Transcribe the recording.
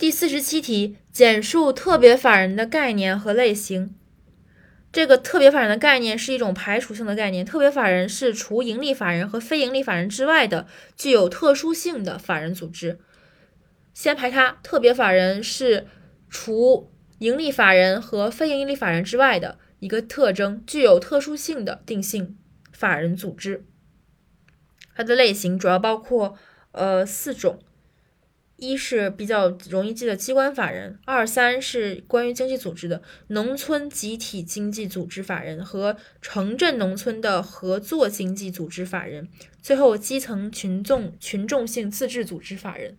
第四十七题，简述特别法人的概念和类型。这个特别法人的概念是一种排除性的概念，特别法人是除盈利法人和非盈利法人之外的具有特殊性的法人组织。先排它，特别法人是除盈利法人和非盈利法人之外的一个特征，具有特殊性的定性法人组织。它的类型主要包括呃四种。一是比较容易记的机关法人，二三是关于经济组织的农村集体经济组织法人和城镇农村的合作经济组织法人，最后基层群众群众性自治组织法人。